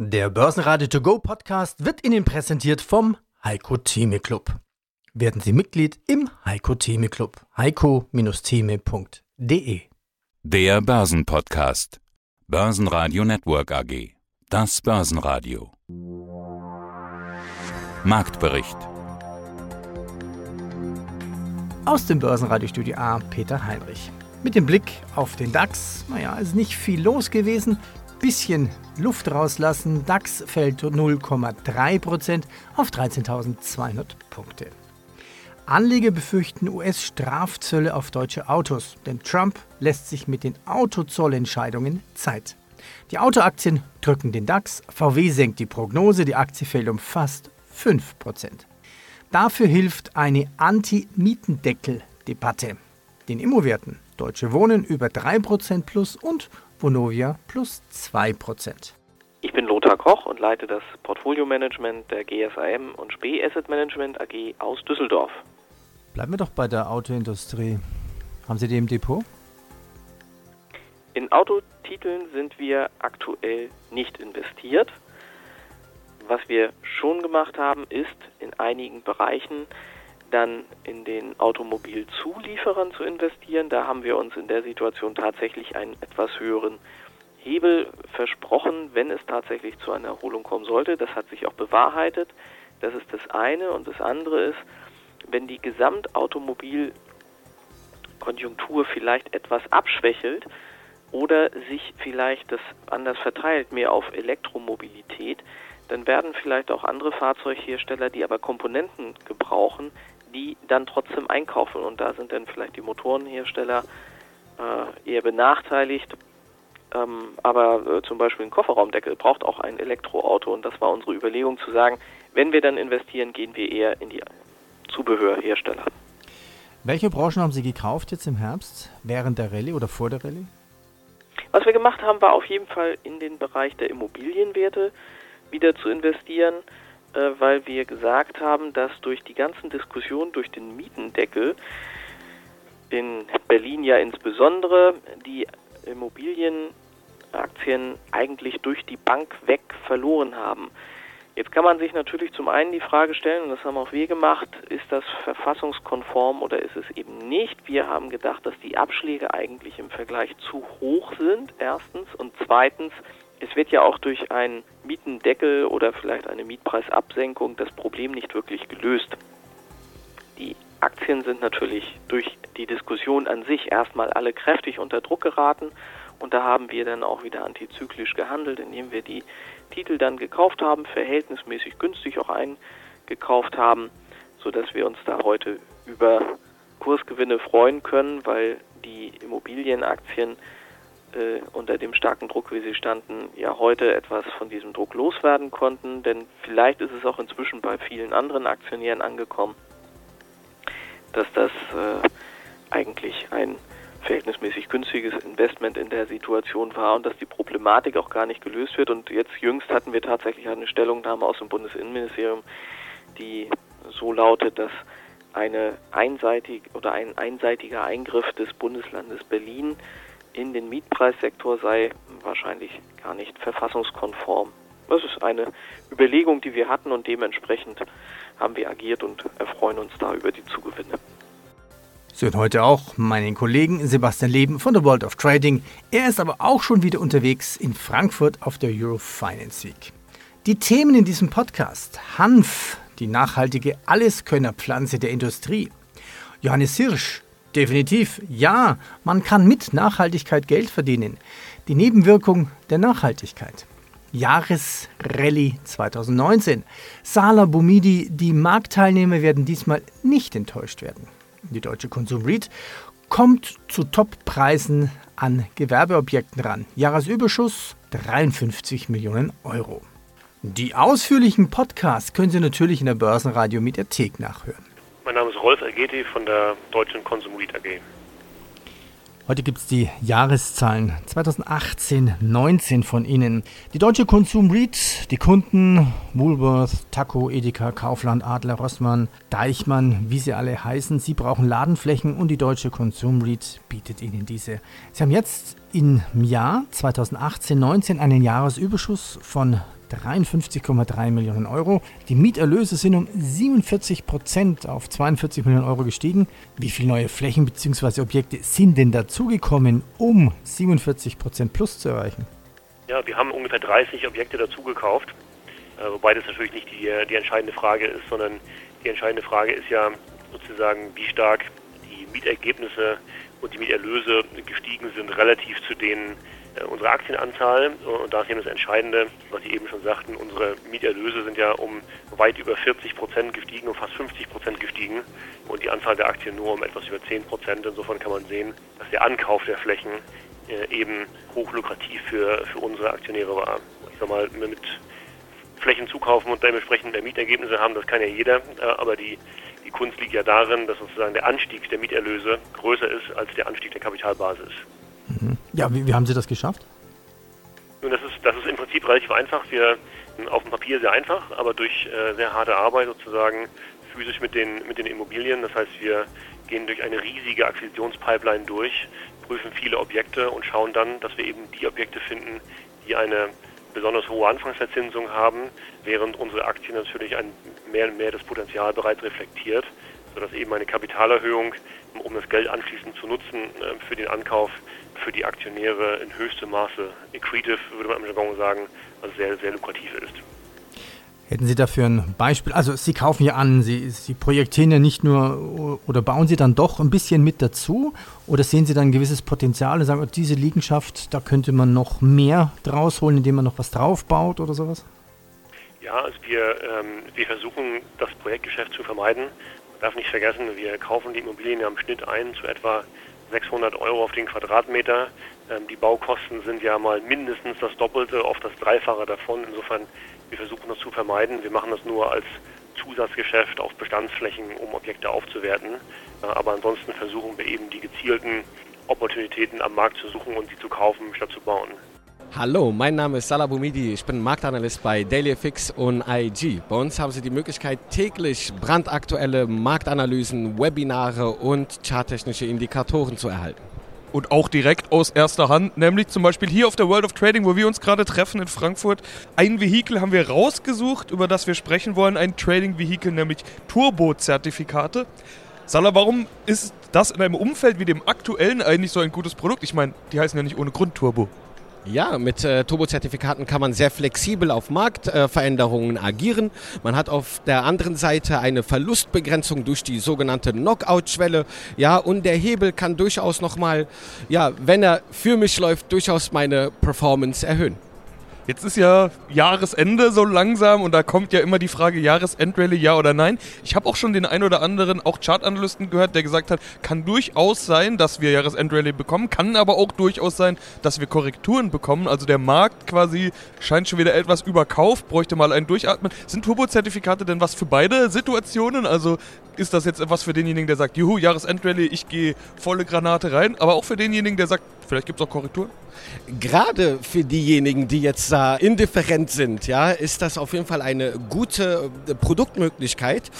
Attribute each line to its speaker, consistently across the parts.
Speaker 1: Der Börsenradio To Go Podcast wird Ihnen präsentiert vom Heiko Theme Club. Werden Sie Mitglied im Heiko Theme Club. heiko-theme.de
Speaker 2: Der Börsenpodcast. Börsenradio Network AG. Das Börsenradio. Marktbericht.
Speaker 1: Aus dem Börsenradiostudio A Peter Heinrich. Mit dem Blick auf den DAX, naja, ist nicht viel los gewesen bisschen Luft rauslassen. DAX fällt 0,3% auf 13.200 Punkte. Anleger befürchten US-Strafzölle auf deutsche Autos, denn Trump lässt sich mit den Autozollentscheidungen Zeit. Die Autoaktien drücken den DAX, VW senkt die Prognose, die Aktie fällt um fast 5%. Dafür hilft eine Anti-Mietendeckel-Debatte. Den Immowerten Deutsche Wohnen über 3% plus und Vonovia plus 2%.
Speaker 3: Ich bin Lothar Koch und leite das Portfolio-Management der GSAM und Spee Asset Management AG aus Düsseldorf.
Speaker 1: Bleiben wir doch bei der Autoindustrie. Haben Sie die im Depot?
Speaker 3: In Autotiteln sind wir aktuell nicht investiert. Was wir schon gemacht haben, ist in einigen Bereichen dann in den Automobilzulieferern zu investieren. Da haben wir uns in der Situation tatsächlich einen etwas höheren Hebel versprochen, wenn es tatsächlich zu einer Erholung kommen sollte. Das hat sich auch bewahrheitet. Das ist das eine. Und das andere ist, wenn die Gesamtautomobilkonjunktur vielleicht etwas abschwächelt oder sich vielleicht das anders verteilt, mehr auf Elektromobilität, dann werden vielleicht auch andere Fahrzeughersteller, die aber Komponenten gebrauchen, die dann trotzdem einkaufen. Und da sind dann vielleicht die Motorenhersteller äh, eher benachteiligt. Ähm, aber äh, zum Beispiel ein Kofferraumdeckel braucht auch ein Elektroauto. Und das war unsere Überlegung zu sagen, wenn wir dann investieren, gehen wir eher in die Zubehörhersteller.
Speaker 1: Welche Branchen haben Sie gekauft jetzt im Herbst, während der Rallye oder vor der Rallye?
Speaker 3: Was wir gemacht haben, war auf jeden Fall in den Bereich der Immobilienwerte wieder zu investieren. Äh, weil wir gesagt haben, dass durch die ganzen Diskussionen, durch den Mietendeckel, in Berlin ja insbesondere, die Immobilienaktien eigentlich durch die Bank weg verloren haben. Jetzt kann man sich natürlich zum einen die Frage stellen, und das haben auch wir gemacht, ist das verfassungskonform oder ist es eben nicht? Wir haben gedacht, dass die Abschläge eigentlich im Vergleich zu hoch sind, erstens, und zweitens, es wird ja auch durch einen Mietendeckel oder vielleicht eine Mietpreisabsenkung das Problem nicht wirklich gelöst. Die Aktien sind natürlich durch die Diskussion an sich erstmal alle kräftig unter Druck geraten und da haben wir dann auch wieder antizyklisch gehandelt, indem wir die Titel dann gekauft haben, verhältnismäßig günstig auch eingekauft haben, sodass wir uns da heute über Kursgewinne freuen können, weil die Immobilienaktien äh, unter dem starken Druck, wie sie standen, ja heute etwas von diesem Druck loswerden konnten. Denn vielleicht ist es auch inzwischen bei vielen anderen Aktionären angekommen, dass das äh, eigentlich ein verhältnismäßig günstiges Investment in der Situation war und dass die Problematik auch gar nicht gelöst wird. Und jetzt jüngst hatten wir tatsächlich eine Stellungnahme aus dem Bundesinnenministerium, die so lautet, dass eine einseitig oder ein einseitiger Eingriff des Bundeslandes Berlin in den Mietpreissektor sei wahrscheinlich gar nicht verfassungskonform. Das ist eine Überlegung, die wir hatten und dementsprechend haben wir agiert und erfreuen uns da über die Zugewinne.
Speaker 1: Sie hören heute auch meinen Kollegen Sebastian Leben von der World of Trading. Er ist aber auch schon wieder unterwegs in Frankfurt auf der Eurofinance Week. Die Themen in diesem Podcast: Hanf, die nachhaltige Alleskönnerpflanze der Industrie. Johannes Hirsch, Definitiv, ja, man kann mit Nachhaltigkeit Geld verdienen. Die Nebenwirkung der Nachhaltigkeit. Jahresrallye 2019. Sala Bumidi, die Marktteilnehmer werden diesmal nicht enttäuscht werden. Die deutsche Konsum REIT kommt zu Toppreisen an Gewerbeobjekten ran. Jahresüberschuss 53 Millionen Euro. Die ausführlichen Podcasts können Sie natürlich in der Börsenradio Mediathek nachhören.
Speaker 4: Rolf Algeti von der Deutschen Konsumrit AG.
Speaker 1: Heute gibt es die Jahreszahlen 2018-19 von Ihnen. Die Deutsche Konsum REIT, die Kunden Woolworth, Taco, Edeka, Kaufland, Adler, Rossmann, Deichmann, wie sie alle heißen, sie brauchen Ladenflächen und die Deutsche Konsum REIT bietet Ihnen diese. Sie haben jetzt im Jahr 2018-19 einen Jahresüberschuss von 53,3 Millionen Euro. Die Mieterlöse sind um 47 Prozent auf 42 Millionen Euro gestiegen. Wie viele neue Flächen bzw. Objekte sind denn dazugekommen, um 47 Prozent plus zu erreichen?
Speaker 4: Ja, wir haben ungefähr 30 Objekte dazugekauft, äh, wobei das natürlich nicht die, die entscheidende Frage ist, sondern die entscheidende Frage ist ja sozusagen, wie stark die Mietergebnisse und die Mieterlöse gestiegen sind relativ zu denen äh, unserer Aktienanzahl. Und da ist eben das Entscheidende, was Sie eben schon sagten, unsere Mieterlöse sind ja um weit über 40 Prozent gestiegen, um fast 50 Prozent gestiegen und die Anzahl der Aktien nur um etwas über 10 Prozent. Insofern kann man sehen, dass der Ankauf der Flächen äh, eben hochlukrativ für, für unsere Aktionäre war. Ich sag mal, mit Flächen zukaufen und dementsprechend mehr Mietergebnisse haben, das kann ja jeder, äh, aber die die Kunst liegt ja darin, dass sozusagen der Anstieg der Mieterlöse größer ist als der Anstieg der Kapitalbasis.
Speaker 1: Ja, wie, wie, haben Sie das geschafft?
Speaker 4: Nun, das ist, das ist im Prinzip relativ einfach. Wir auf dem Papier sehr einfach, aber durch äh, sehr harte Arbeit sozusagen physisch mit den, mit den Immobilien. Das heißt, wir gehen durch eine riesige Akquisitionspipeline durch, prüfen viele Objekte und schauen dann, dass wir eben die Objekte finden, die eine besonders hohe Anfangsverzinsung haben, während unsere Aktie natürlich ein mehr und mehr das Potenzial bereits reflektiert, sodass eben eine Kapitalerhöhung, um das Geld anschließend zu nutzen äh, für den Ankauf, für die Aktionäre in höchstem Maße accretive, würde man im Jargon sagen, also sehr, sehr lukrativ ist.
Speaker 1: Hätten Sie dafür ein Beispiel? Also Sie kaufen ja an, Sie, Sie projektieren ja nicht nur oder bauen Sie dann doch ein bisschen mit dazu oder sehen Sie dann ein gewisses Potenzial und sagen, oh, diese Liegenschaft, da könnte man noch mehr draus holen, indem man noch was draufbaut oder sowas?
Speaker 4: Ja, also wir, ähm, wir versuchen das Projektgeschäft zu vermeiden. Darf nicht vergessen, wir kaufen die Immobilien ja im Schnitt ein zu etwa 600 Euro auf den Quadratmeter. Ähm, die Baukosten sind ja mal mindestens das Doppelte, oft das Dreifache davon. Insofern wir versuchen das zu vermeiden. Wir machen das nur als Zusatzgeschäft auf Bestandsflächen, um Objekte aufzuwerten. Äh, aber ansonsten versuchen wir eben die gezielten Opportunitäten am Markt zu suchen und sie zu kaufen, statt zu bauen.
Speaker 5: Hallo, mein Name ist Salah Boumidi. Ich bin Marktanalyst bei DailyFix und IG. Bei uns haben Sie die Möglichkeit, täglich brandaktuelle Marktanalysen, Webinare und charttechnische Indikatoren zu erhalten
Speaker 6: und auch direkt aus erster Hand, nämlich zum Beispiel hier auf der World of Trading, wo wir uns gerade treffen in Frankfurt. Ein Vehikel haben wir rausgesucht, über das wir sprechen wollen, ein Trading-Vehikel, nämlich Turbo-Zertifikate. Salah, warum ist das in einem Umfeld wie dem aktuellen eigentlich so ein gutes Produkt? Ich meine, die heißen ja nicht ohne Grund Turbo.
Speaker 5: Ja, mit äh, Turbo-Zertifikaten kann man sehr flexibel auf Marktveränderungen äh, agieren. Man hat auf der anderen Seite eine Verlustbegrenzung durch die sogenannte Knockout-Schwelle. Ja, und der Hebel kann durchaus nochmal, ja, wenn er für mich läuft, durchaus meine Performance erhöhen.
Speaker 6: Jetzt ist ja Jahresende so langsam und da kommt ja immer die Frage Jahresendrallye, ja oder nein. Ich habe auch schon den ein oder anderen, auch Chartanalysten gehört, der gesagt hat, kann durchaus sein, dass wir Jahresendrallye bekommen, kann aber auch durchaus sein, dass wir Korrekturen bekommen. Also der Markt quasi scheint schon wieder etwas überkauft, bräuchte mal ein Durchatmen. Sind Turbo-Zertifikate denn was für beide Situationen? Also ist das jetzt etwas für denjenigen, der sagt, juhu, Jahresendrallye, ich gehe volle Granate rein, aber auch für denjenigen, der sagt, vielleicht gibt es auch Korrekturen?
Speaker 5: Gerade für diejenigen, die jetzt da indifferent sind, ja, ist das auf jeden Fall eine gute äh, Produktmöglichkeit.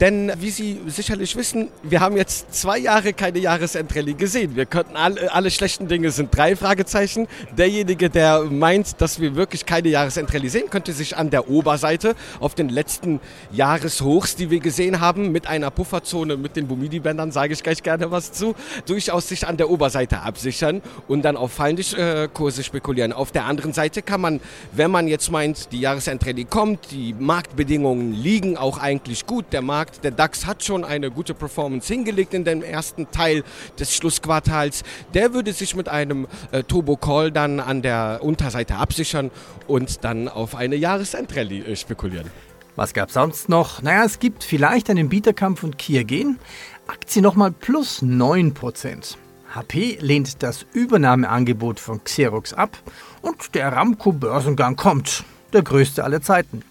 Speaker 5: Denn wie Sie sicherlich wissen, wir haben jetzt zwei Jahre keine Jahresendrallye gesehen. Wir könnten alle, alle schlechten Dinge sind drei Fragezeichen. Derjenige, der meint, dass wir wirklich keine Jahresendrallye sehen, könnte sich an der Oberseite auf den letzten Jahreshochs, die wir gesehen haben, mit einer Pufferzone mit den Bumidi-Bändern, sage ich gleich gerne was zu, durchaus sich an der Oberseite absichern und dann auf fallende äh, Kurse spekulieren. Auf der anderen Seite kann man, wenn man jetzt meint, die Jahresendrallye kommt, die Marktbedingungen liegen auch eigentlich gut, der Markt Markt. Der DAX hat schon eine gute Performance hingelegt in dem ersten Teil des Schlussquartals. Der würde sich mit einem äh, Turbo Call dann an der Unterseite absichern und dann auf eine Jahresendrallye äh, spekulieren.
Speaker 1: Was gab es sonst noch? Naja, es gibt vielleicht einen Bieterkampf und Kia gehen. Aktie nochmal plus 9%. HP lehnt das Übernahmeangebot von Xerox ab und der Aramco-Börsengang kommt, der größte aller Zeiten.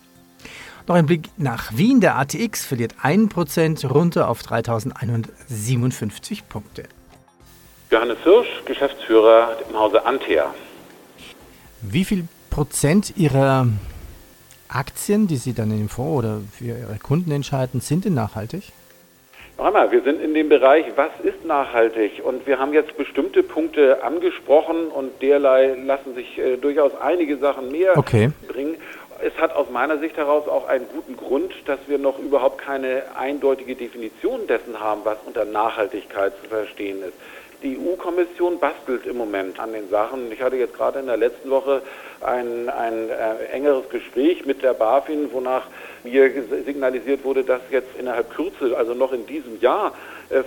Speaker 1: Noch ein Blick nach Wien. Der ATX verliert 1% runter auf 3157 Punkte.
Speaker 7: Johannes Hirsch, Geschäftsführer im Hause Antea.
Speaker 1: Wie viel Prozent Ihrer Aktien, die Sie dann in dem Fonds oder für Ihre Kunden entscheiden, sind denn nachhaltig?
Speaker 7: Noch einmal, wir sind in dem Bereich, was ist nachhaltig? Und wir haben jetzt bestimmte Punkte angesprochen und derlei lassen sich äh, durchaus einige Sachen mehr
Speaker 1: okay.
Speaker 7: bringen. Hat aus meiner Sicht heraus auch einen guten Grund, dass wir noch überhaupt keine eindeutige Definition dessen haben, was unter Nachhaltigkeit zu verstehen ist. Die EU-Kommission bastelt im Moment an den Sachen. Ich hatte jetzt gerade in der letzten Woche ein, ein äh, engeres Gespräch mit der BaFin, wonach mir signalisiert wurde, dass jetzt innerhalb Kürze, also noch in diesem Jahr,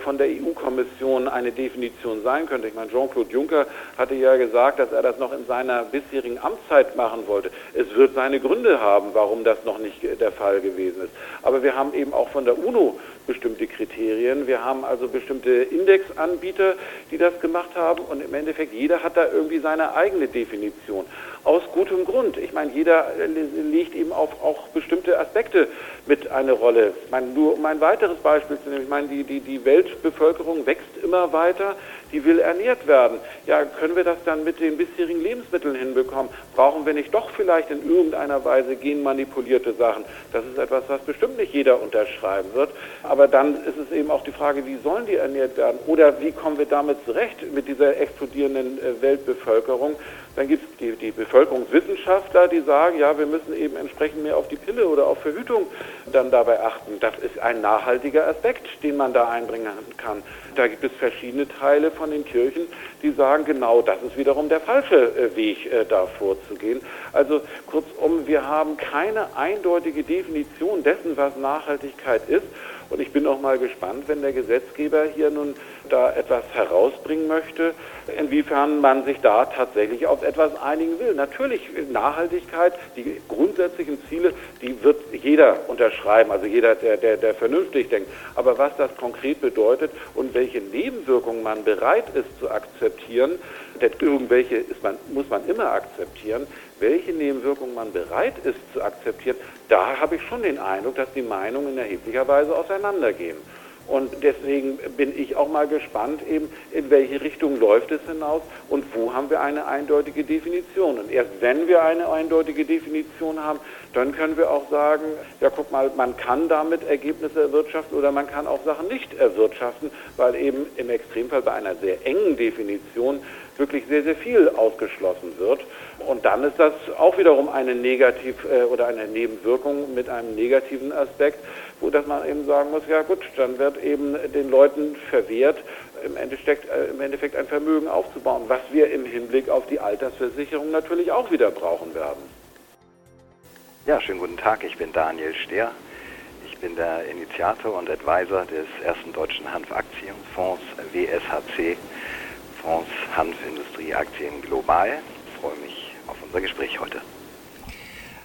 Speaker 7: von der EU-Kommission eine Definition sein könnte. Ich meine, Jean-Claude Juncker hatte ja gesagt, dass er das noch in seiner bisherigen Amtszeit machen wollte. Es wird seine Gründe haben, warum das noch nicht der Fall gewesen ist. Aber wir haben eben auch von der UNO bestimmte Kriterien. Wir haben also bestimmte Indexanbieter, die das gemacht haben und im Endeffekt jeder hat da irgendwie seine eigene Definition. Aus gutem Grund. Ich meine, jeder legt eben auf auch bestimmte Aspekte mit eine Rolle. Ich meine, nur um ein weiteres Beispiel zu nehmen, ich meine, die, die, die Weltbevölkerung wächst immer weiter, die will ernährt werden. Ja, können wir das dann mit den bisherigen Lebensmitteln hinbekommen? Brauchen wir nicht doch vielleicht in irgendeiner Weise genmanipulierte Sachen? Das ist etwas, was bestimmt nicht jeder unterschreiben wird. Aber dann ist es eben auch die Frage, wie sollen die ernährt werden? Oder wie kommen wir damit zurecht mit dieser explodierenden äh, Weltbevölkerung? Dann gibt es die, die Bevölkerungswissenschaftler, die sagen, ja, wir müssen eben entsprechend mehr auf die Pille oder auf Verhütung dann dabei achten. Das ist ein nachhaltiger Aspekt, den man da einbringen kann. Da gibt es verschiedene Teile von den Kirchen, die sagen, genau das ist wiederum der falsche äh, Weg, äh, da vorzugehen. Also kurzum, wir haben keine eindeutige Definition dessen, was Nachhaltigkeit ist. Und ich bin auch mal gespannt, wenn der Gesetzgeber hier nun da etwas herausbringen möchte, inwiefern man sich da tatsächlich auf etwas einigen will. Natürlich Nachhaltigkeit, die grundsätzlichen Ziele, die wird jeder unterschreiben, also jeder, der, der, der vernünftig denkt. Aber was das konkret bedeutet und welche Nebenwirkungen man bereit ist zu akzeptieren, denn irgendwelche ist man, muss man immer akzeptieren, welche Nebenwirkungen man bereit ist zu akzeptieren, da habe ich schon den Eindruck, dass die Meinungen in erheblicher Weise auseinandergehen. Und deswegen bin ich auch mal gespannt, eben in welche Richtung läuft es hinaus und wo haben wir eine eindeutige Definition. Und erst wenn wir eine eindeutige Definition haben, dann können wir auch sagen, ja guck mal, man kann damit Ergebnisse erwirtschaften oder man kann auch Sachen nicht erwirtschaften, weil eben im Extremfall bei einer sehr engen Definition wirklich sehr, sehr viel ausgeschlossen wird. Und dann ist das auch wiederum eine Negativ- äh, oder eine Nebenwirkung mit einem negativen Aspekt, wo dass man eben sagen muss, ja gut, dann wird eben den Leuten verwehrt, im Endeffekt, äh, im Endeffekt ein Vermögen aufzubauen, was wir im Hinblick auf die Altersversicherung natürlich auch wieder brauchen werden.
Speaker 8: Ja, schönen guten Tag, ich bin Daniel Stehr. Ich bin der Initiator und Advisor des ersten deutschen Hanfaktienfonds WSHC, Fonds Hanfindustrieaktien Global. Ich freue mich auf unser Gespräch heute.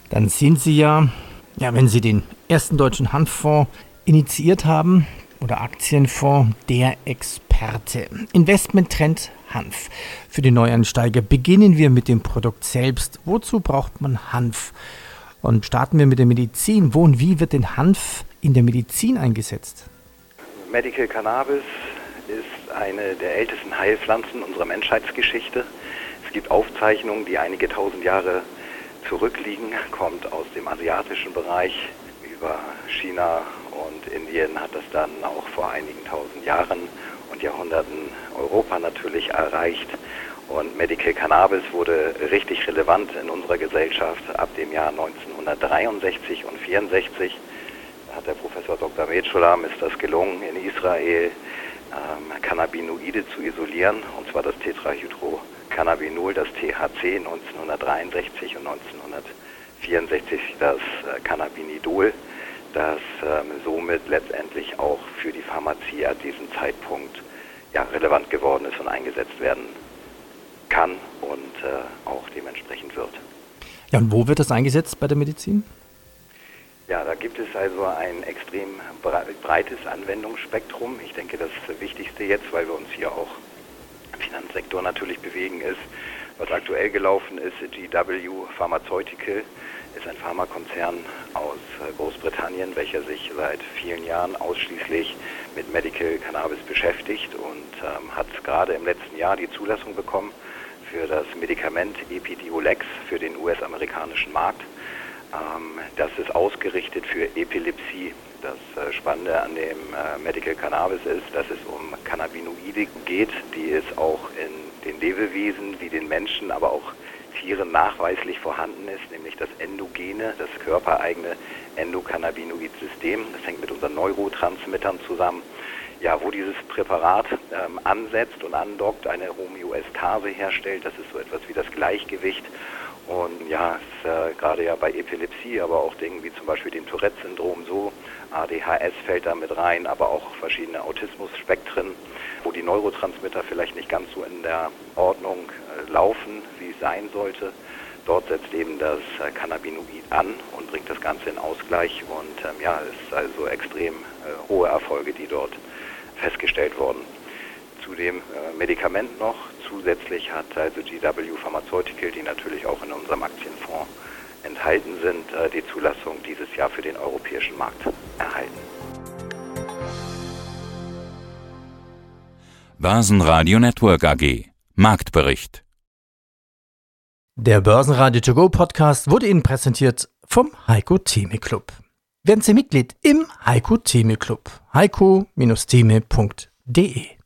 Speaker 1: Dann sind Sie ja, ja, wenn Sie den ersten deutschen Hanffonds initiiert haben oder Aktienfonds, der Experte. Investmenttrend Hanf. Für die Neuansteiger beginnen wir mit dem Produkt selbst. Wozu braucht man Hanf? Und starten wir mit der Medizin. Wo und wie wird denn Hanf in der Medizin eingesetzt?
Speaker 8: Medical Cannabis eine der ältesten Heilpflanzen unserer Menschheitsgeschichte. Es gibt Aufzeichnungen, die einige tausend Jahre zurückliegen, kommt aus dem asiatischen Bereich über China und Indien hat das dann auch vor einigen tausend Jahren und Jahrhunderten Europa natürlich erreicht. Und Medical Cannabis wurde richtig relevant in unserer Gesellschaft ab dem Jahr 1963 und 64. Da hat der Professor Dr. Medschulam ist das gelungen, in Israel ähm, Cannabinoide zu isolieren, und zwar das Tetrahydrocannabinol, das THC 1963 und 1964 das äh, Cannabinidol, das ähm, somit letztendlich auch für die Pharmazie an diesem Zeitpunkt ja, relevant geworden ist und eingesetzt werden kann und äh, auch dementsprechend wird.
Speaker 1: Ja, und wo wird das eingesetzt bei der Medizin?
Speaker 8: Ja, da gibt es also ein extrem breites Anwendungsspektrum. Ich denke, das Wichtigste jetzt, weil wir uns hier auch im Finanzsektor natürlich bewegen, ist, was aktuell gelaufen ist, GW Pharmaceutical ist ein Pharmakonzern aus äh, Großbritannien, welcher sich seit vielen Jahren ausschließlich mit Medical Cannabis beschäftigt und ähm, hat gerade im letzten Jahr die Zulassung bekommen für das Medikament Epidiolex für den US-amerikanischen Markt. Ähm, das ist ausgerichtet für Epilepsie Das äh, Spannende an dem äh, Medical Cannabis ist, dass es um Cannabinoide geht, die es auch in den Lebewesen wie den Menschen, aber auch Tieren nachweislich vorhanden ist, nämlich das endogene, das körpereigene Endokannabinoid-System. Das hängt mit unseren Neurotransmittern zusammen. Ja, wo dieses Präparat ähm, ansetzt und andockt, eine Homöostase herstellt, das ist so etwas wie das Gleichgewicht und ja, ist, äh, gerade ja bei Epilepsie, aber auch Dingen wie zum Beispiel dem Tourette-Syndrom so, ADHS fällt da mit rein, aber auch verschiedene Autismus-Spektren, wo die Neurotransmitter vielleicht nicht ganz so in der Ordnung äh, laufen, wie es sein sollte. Dort setzt eben das äh, Cannabinoid an und bringt das Ganze in Ausgleich und ähm, ja, es ist also extrem äh, hohe Erfolge, die dort festgestellt wurden. Dem äh, Medikament noch zusätzlich hat also GW Pharmaceutical, die natürlich auch in unserem Aktienfonds enthalten sind, äh, die Zulassung dieses Jahr für den europäischen Markt erhalten.
Speaker 2: Börsenradio Network AG Marktbericht
Speaker 1: Der Börsenradio To Go Podcast wurde Ihnen präsentiert vom Heiko Theme Club. Werden Sie Mitglied im Heiko Theme Club. heiko-theme.de